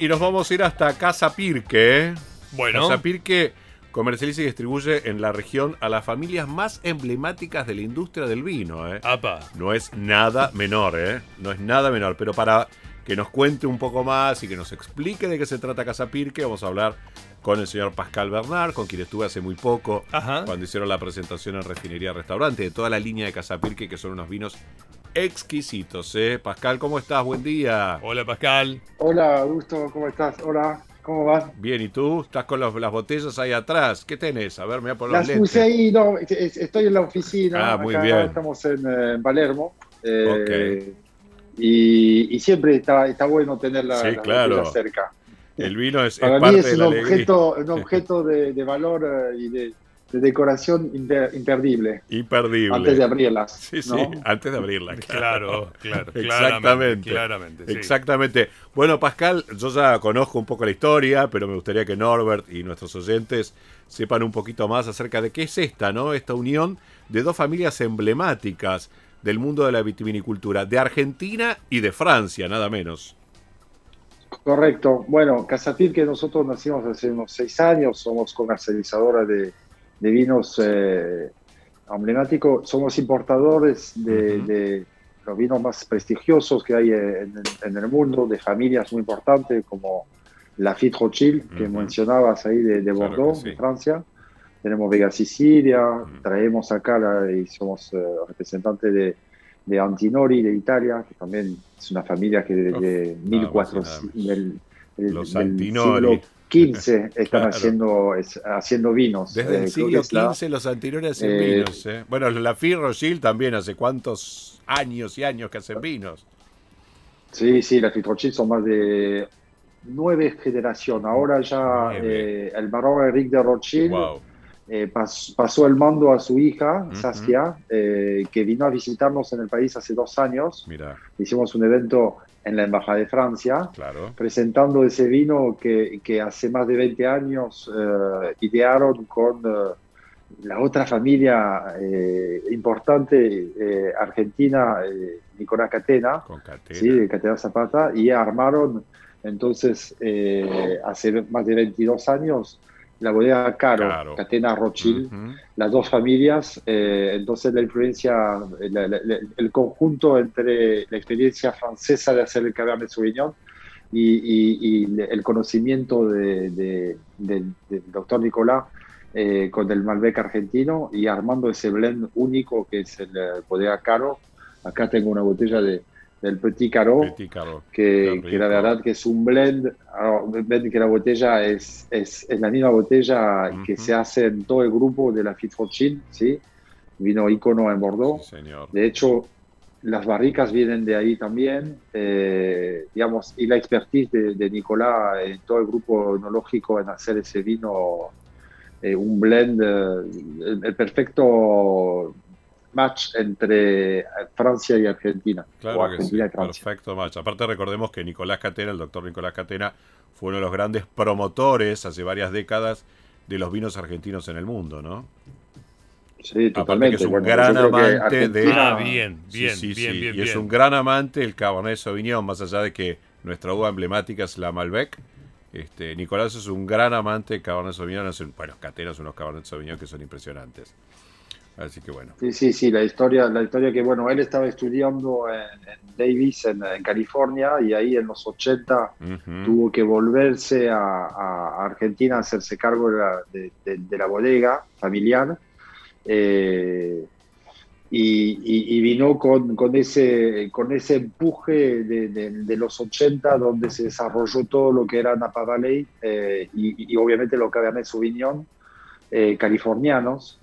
y nos vamos a ir hasta Casa Pirque. Bueno. Casa Pirque comercializa y distribuye en la región a las familias más emblemáticas de la industria del vino. ¿eh? Apa. No es nada menor, ¿eh? No es nada menor. Pero para que nos cuente un poco más y que nos explique de qué se trata Casa Pirque, vamos a hablar con el señor Pascal Bernard, con quien estuve hace muy poco, Ajá. cuando hicieron la presentación en Refinería Restaurante, de toda la línea de Casa Pirque, que son unos vinos exquisitos. ¿eh? Pascal, ¿cómo estás? Buen día. Hola, Pascal. Hola, Augusto, ¿cómo estás? Hola, ¿cómo vas? Bien, ¿y tú? ¿Estás con los- las botellas ahí atrás? ¿Qué tenés? A ver, me voy a poner Las lentes. puse ahí, no, es- es- estoy en la oficina. Ah, muy acá bien. Estamos en, eh, en Palermo. eh, y, y siempre está, está bueno tener la, Sí, las claro. botellas cerca. El vino es, es Para mí parte es de un la alegría. objeto, un objeto de, de valor eh, y de, de decoración imper- imperdible Imperdible. antes de abrirlas. Sí, sí, antes de abrirla. Claro, claro. Exactamente. Claramente. claramente, sí. Exactamente. Bueno, Pascal, yo ya conozco un poco la historia, pero me gustaría que Norbert y nuestros oyentes sepan un poquito más acerca de qué es esta, ¿no? Esta unión de dos familias emblemáticas del mundo de la vitivinicultura, de Argentina y de Francia, nada menos. Correcto. Bueno, Casapil, que nosotros nacimos hace unos seis años, somos comercializadora de, de vinos eh, emblemáticos, somos importadores de, Ujú. de los vinos más prestigiosos que hay en, en el mundo, de familias muy importantes como Lafitte Rothschild, que Ujú. mencionabas ahí de, de Claro que Bordeaux, sí. de Francia. Tenemos Vega Sicilia, Ujú. traemos acá la- y somos eh, representantes de, de Antinori de Italia, que también es una familia que desde Uf, nada 1400 más y nada del, del- Los del Antinori. siglo XV están Claro. haciendo, es- haciendo vinos. Desde Eh, el creo siglo la- XV los anteriores hacen eh, vinos. ¿eh? Bueno, la Rothschild también hace cuántos años y años que hacen vinos. Sí, sí, las Fitrochil son más de nueve generaciones. Ahora ya eh, el barón Enrique de Rothschild Wow. eh, pas- pasó el mando a su hija. Saskia, eh, que vino a visitarnos en el país hace dos años. Mira, Hicimos un evento en la Embajada de Francia, claro. presentando ese vino que, que hace más de 20 años eh, idearon con eh, la otra familia eh, importante eh, argentina, Nicolás Catena, Con catena. ¿sí? de Catena Zapata, y armaron entonces hace más de 22 años la bodega Caro, Caro. Catena Rothschild, Ujú. las dos familias, eh, entonces la influencia, la- la- la- el conjunto entre la experiencia francesa de hacer el Cabernet Sauvignon y, y- y el conocimiento de- de- del del doctor Nicolás eh, con el Malbec argentino y armando ese blend único que es el eh, Bodega Caro. Acá tengo una botella de, del Petit Caro Petit Caro. que, que la verdad que es un blend, ah, ven que la botella es, es, es la misma botella que Ujú. se hace en todo el grupo de la Fit Rothschild, ¿sí? Vino ícono en Bordeaux. Sí, señor. De hecho, las barricas vienen de ahí también, eh, digamos, y la expertise de, de Nicolás en todo el grupo enológico en hacer ese vino, eh, un blend, eh, el perfecto match entre Francia y Argentina. o Claro que sí, Argentina y Francia. perfecto match. Aparte recordemos que Nicolás Catena, el doctor Nicolás Catena, fue uno de los grandes promotores hace varias décadas de los vinos argentinos en el mundo, ¿no? Sí, totalmente. que es un Bueno, gran amante de- Ah, bien, bien, sí, bien, sí. bien, y bien. es un gran amante el Cabernet Sauvignon, más allá de que nuestra uva emblemática es la Malbec. Este, Nicolás es un gran amante de Cabernet Sauvignon. Bueno, Catena son unos Cabernet Sauvignon que son impresionantes. Así que bueno. Sí, sí, sí, la historia, la historia que, bueno, él estaba estudiando en, en Davis, en, en California, y ahí en los 80 Ujú. tuvo que volverse a, a Argentina a hacerse cargo de la, de, de- de la bodega familiar. eh, y, y- y vino con, con, ese, con ese empuje de, de- de los 80, donde se desarrolló todo lo que era Napa Valley eh, y, y obviamente lo que Cabernet Sauvignon eh, californianos.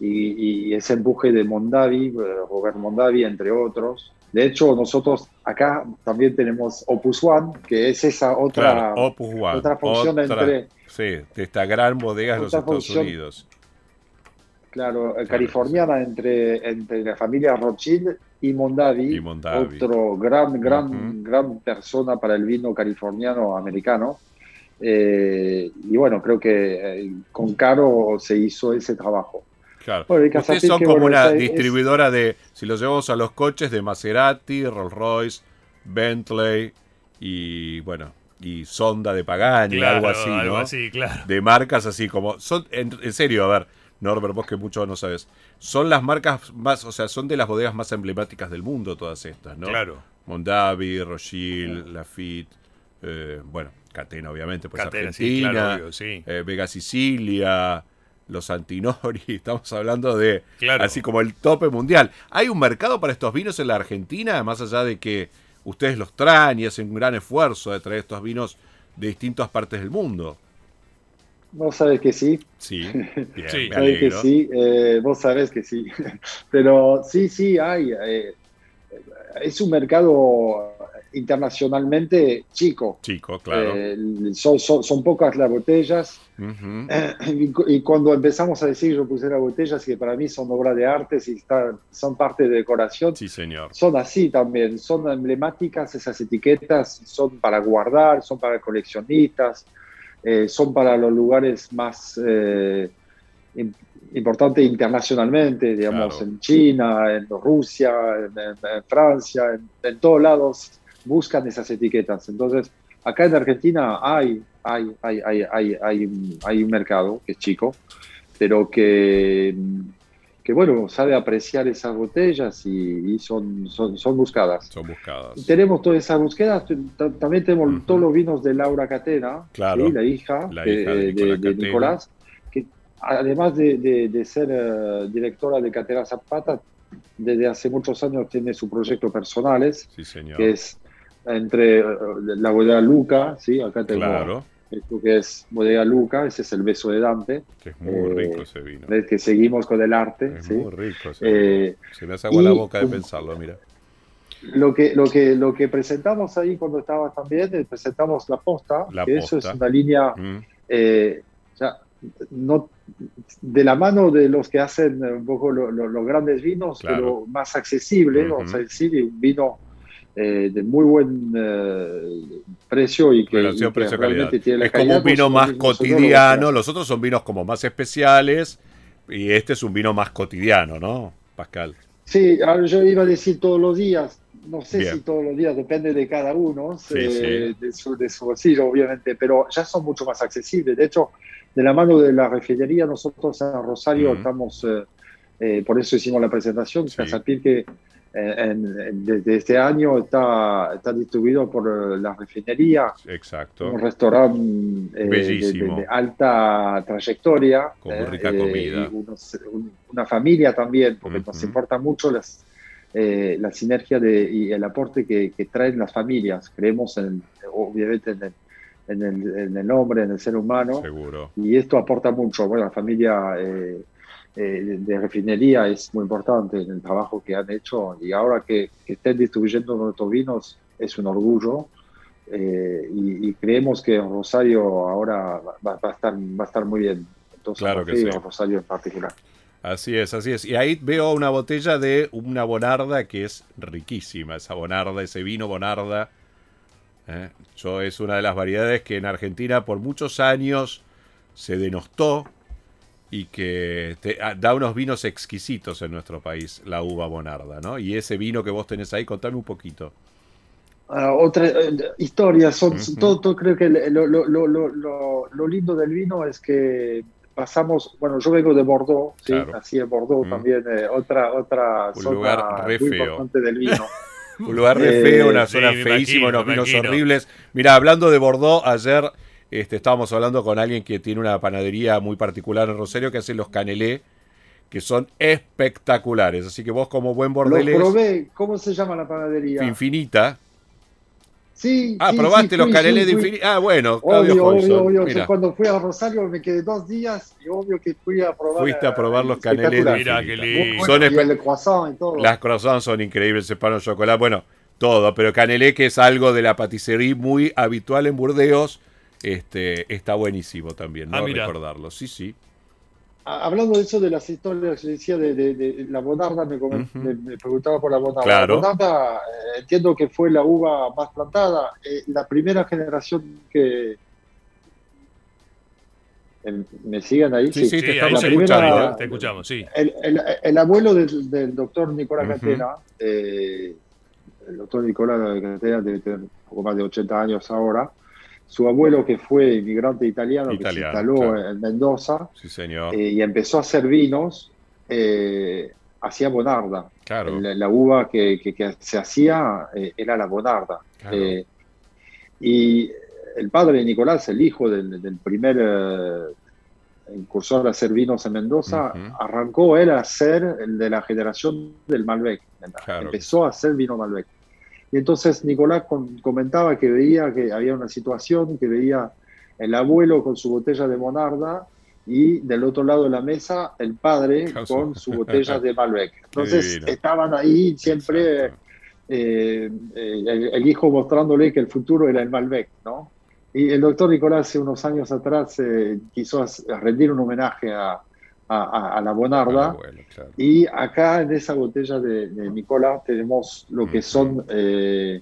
Y, y ese empuje de Mondavi, Robert Mondavi, entre otros. De hecho, nosotros acá también tenemos Opus One, que es esa otra, Claro, Opus One, otra función otra- entre, Sí, de esta gran bodega de los Estados función. Unidos. claro, Claro, californiana entre, entre la familia Rothschild y Mondavi, Y Mondavi. otro gran, gran, gran persona para el vino californiano americano. Eh, y bueno, creo que eh, con Caro se hizo ese trabajo. Claro. Bueno, Ustedes son como bueno, una es- distribuidora de, si los llevamos a los coches, de Maserati, Rolls Royce, Bentley y bueno, y Sonda de Pagani, Claro, algo así, algo ¿no? así, claro. De marcas así como. Son, en, en serio, a ver, Norbert, vos que mucho no sabes. Son las marcas más, o sea, son de las bodegas más emblemáticas del mundo todas estas, ¿no? Claro. Mondavi, Rochil, Lafitte, eh, bueno, Catena obviamente, pues Catena, sí, Argentina, claro, obvio, sí. eh, Vega Sicilia, los Antinori, estamos hablando de Claro. así como el tope mundial. ¿Hay un mercado para estos vinos en la Argentina, más allá de que ustedes los traen y hacen un gran esfuerzo de traer estos vinos de distintas partes del mundo? Vos sabés que sí, Sí, bien, Sí. me sabés que sí, eh, vos sabés que sí. Pero sí, sí, hay. eh, es un mercado internacionalmente chico. Chico, claro. Eh, son, son, son pocas las botellas. Ujú. Y, cu- y cuando empezamos a decir yo puse las botellas que para mí son obras de arte y están- son parte de decoración, Sí, señor. son así también, son emblemáticas esas etiquetas, son para guardar, son para coleccionistas, eh, son para los lugares más eh, im- importantes internacionalmente, digamos, Claro. en China, en Rusia, en, en- en Francia, en, en todos lados buscan esas etiquetas. Entonces, acá en Argentina hay, hay, hay, hay, hay, hay, un- hay un mercado que es chico, pero que, que bueno, sabe apreciar esas botellas y, y son, son, son buscadas. Son buscadas. Tenemos todas esas búsquedas, también tenemos Ujú. todos los vinos de Laura Catena, Claro. ¿sí? la hija, La de, hija de de- Nicolás de Catena. Nicolás, que además de, de- de ser eh, directora de Catena Zapata, desde hace muchos años tiene su proyecto personales, Sí, señor. que es entre eh, la bodega Luca, ¿sí? acá tengo Claro, esto que es bodega Luca, ese es el beso de Dante, que es muy Eh, rico ese vino. del que seguimos con el arte. Es ¿sí? muy rico ese Eh, vino. Se me hace agua la y- boca de pensarlo, mira. Lo que, lo, que, lo que presentamos ahí cuando estabas también, eh, presentamos la posta, La que eso es posta. una línea Mm, eh, ya, no, de la mano de los que hacen un poco lo- lo- los grandes vinos, Claro. pero más accesible, vamos a decir, un vino eh, de muy buen eh, precio y que, y realmente tiene la Es como un vino más cotidiano. Los otros son vinos como más especiales. Y este es un vino más cotidiano, ¿no, Pascal? Sí, yo iba a decir todos los días, no sé Bien. si todos los días, depende de cada uno, Sí, eh, De, su, de su bolsillo, obviamente, pero ya son mucho más accesibles. De hecho, de la mano de la refinería, nosotros en Rosario estamos, eh, eh, por eso hicimos la presentación, Sí. Casapil que en- en- desde este año está, está distribuido por eh, la refinería, Exacto. un restaurante eh, de, Bellísimo. de- de alta trayectoria. Con eh, rica eh, comida. y unos- un- una familia también, porque nos Ujú. importa mucho las, eh, la sinergia de, y el aporte que, que traen las familias. Creemos en, obviamente en el, en, el, en el hombre, en el ser humano, Seguro. y esto aporta mucho. Bueno, la familia eh, de, refinería es muy importante en el trabajo que han hecho y ahora que, que estén distribuyendo nuestros vinos es un orgullo. eh, y, y creemos que Rosario ahora va, va a estar, va a estar muy bien. Entonces, Claro que sí, sí. Rosario en particular. Así es, así es. Y ahí veo una botella de una bonarda que es riquísima. Esa bonarda, ese vino bonarda. ¿eh? Yo es una de las variedades que en Argentina por muchos años se denostó y que te- ah, da unos vinos exquisitos en nuestro país, la uva bonarda, ¿no? Y ese vino que vos tenés ahí, contame un poquito. Ah, otra eh, historia, son, todo, todo creo que lo, lo, lo, lo, lindo del vino es que pasamos, bueno, yo vengo de Bordeaux, ¿sí? Claro. nací en Bordeaux Mm. también, eh, otra, otra Un zona lugar re muy feo. importante del vino. Un lugar re Eh, feo, una sí, zona me feísima, unos vinos horribles. Mira, hablando de Bordeaux, ayer este, estábamos hablando con alguien que tiene una panadería muy particular en Rosario que hace los canelés, que son espectaculares. Así que vos, como buen bordelés, probé, ¿cómo se llama la panadería? infinita. Sí, Ah, sí, probaste sí, los sí, de infinita. Ah, bueno, Claudio Obvio, obvio, obvio. Yo cuando fui a Rosario me quedé dos días y obvio que fui a probar. Fuiste a probar los caneles de. Mira qué lindo. Son y el croissant y todo. Las croissants son increíbles, el pan de chocolate, bueno, todo, pero canelé que es algo de la patisserie muy habitual en Burdeos, este, está buenísimo también, ¿no? Ah. Recordarlo, sí, sí. Ah, Hablando de eso de las historias, yo decía de, de- de la bonarda, me, Ujú. me- me preguntaba por la bonarda. Claro. La bonarda, eh, entiendo que fue la uva más plantada. eh, la primera generación que. Eh, ¿Me siguen ahí? Sí, sí, te Sí, ahí estamos te escuchando. escuchamos, ¿eh? te escuchamos, sí. El, el- el abuelo del, del doctor Nicolás Ujú. Catena, eh, el doctor Nicolás Catena debe tener un poco más de 80 años ahora, su abuelo que fue inmigrante italiano, que se instaló en Mendoza eh, y empezó a hacer vinos, eh, hacía Bonarda. Claro. La, uva que, se hacía eh, era la Bonarda. y el padre de Nicolás, el hijo del, primer incursor a hacer vinos en Mendoza, arrancó él a hacer el de la generación del Malbec. Empezó a hacer vino Malbec. Y entonces Nicolás comentaba que veía que había una situación, que veía el abuelo con su botella de Monarda y del otro lado de la mesa el padre con su botella de Malbec. Entonces estaban ahí siempre eh, eh, el, hijo mostrándole que el futuro era el Malbec, ¿no? Y el doctor Nicolás hace unos años atrás eh, quiso rendir un homenaje a, a, la Bonarda. Y acá en esa botella de, Nicolás tenemos lo que son eh,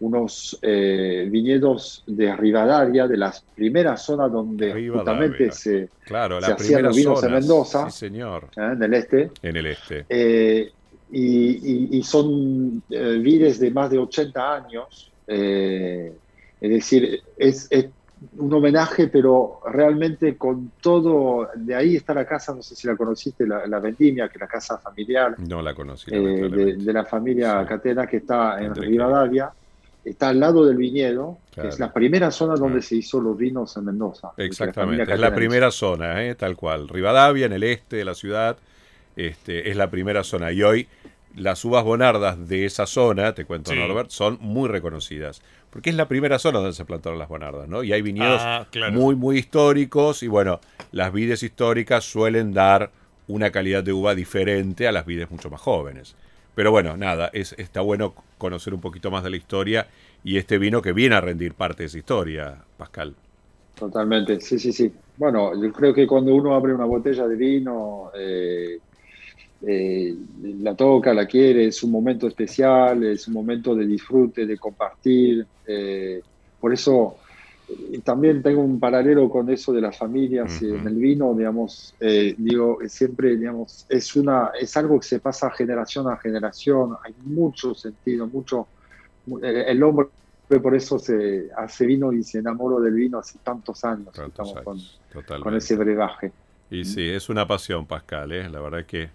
unos eh, viñedos de Rivadavia, de las primeras zonas donde justamente se, claro, se hacían los vinos en Mendoza, señor. ¿eh? en el este. En el este. Y, y, son vides de más de 80 años. es decir, es, es un homenaje, pero realmente con todo, de ahí está la casa, no sé si la conociste, la, Vendimia, que es la casa familiar. No la conocí. Eh, de, la familia Catena, que está en Rivadavia, está al lado del viñedo, que es la primera zona donde se hizo los vinos en Mendoza. Exactamente, es la primera zona, eh, tal cual. Rivadavia, en el este de la ciudad, este, es la primera zona. Y hoy las uvas bonardas de esa zona, te cuento Norbert, son muy reconocidas. Porque es la primera zona donde se plantaron las bonardas, ¿no? Y hay viñedos ah, muy, muy históricos. Y bueno, las vides históricas suelen dar una calidad de uva diferente a las vides mucho más jóvenes. Pero bueno, nada, es, está bueno conocer un poquito más de la historia y este vino que viene a rendir parte de esa historia, Pascal. Totalmente, sí, sí, sí. Bueno, yo creo que cuando uno abre una botella de vino, eh, eh, la toca, la quiere, es un momento especial, es un momento de disfrute, de compartir. Eh, por eso eh, también tengo un paralelo con eso de las familias en el vino, digamos, digo, siempre, digamos, es, una, es algo que se pasa generación a generación, hay mucho sentido, mucho, el hombre por eso se hace vino y se enamoró del vino hace tantos años, con, con, ese brebaje. Y sí, es una pasión, Pascal, la verdad que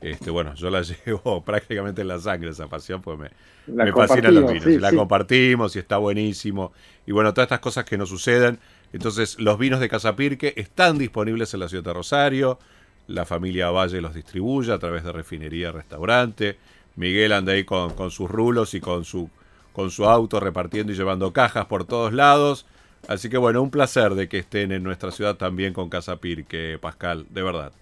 este, bueno, yo la llevo prácticamente en la sangre esa pasión, pues me, me fascinan los vinos. y la compartimos y está buenísimo. Y bueno, todas estas cosas que nos suceden. Entonces, los vinos de Casa Pirque están disponibles en la ciudad de Rosario. La familia Valle los distribuye a través de refinería, restaurante. Miguel anda ahí con, con sus rulos y con su, con su auto repartiendo y llevando cajas por todos lados. Así que bueno, un placer de que estén en nuestra ciudad también con Casa Pirque, Pascal, de verdad.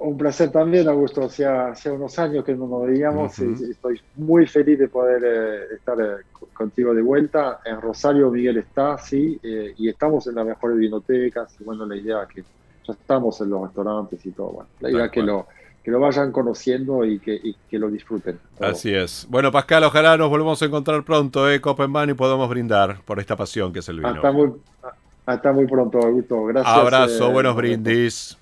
Un placer también, Augusto. Hacía, hace unos años que no nos veíamos. Estoy muy feliz de poder eh, estar eh, contigo de vuelta. En Rosario Miguel está, sí, eh, y estamos en las mejores vinotecas. Y bueno, la idea es que ya estamos en los restaurantes y todo. Bueno, la idea es que lo, que lo vayan conociendo y que, que lo disfruten. Así es. Bueno, Pascal, ojalá nos volvamos a encontrar pronto, ¿eh? Copenhague, y podamos brindar por esta pasión que es el vino. Hasta muy, hasta muy pronto, Augusto. Gracias. Abrazo, buenos brindis.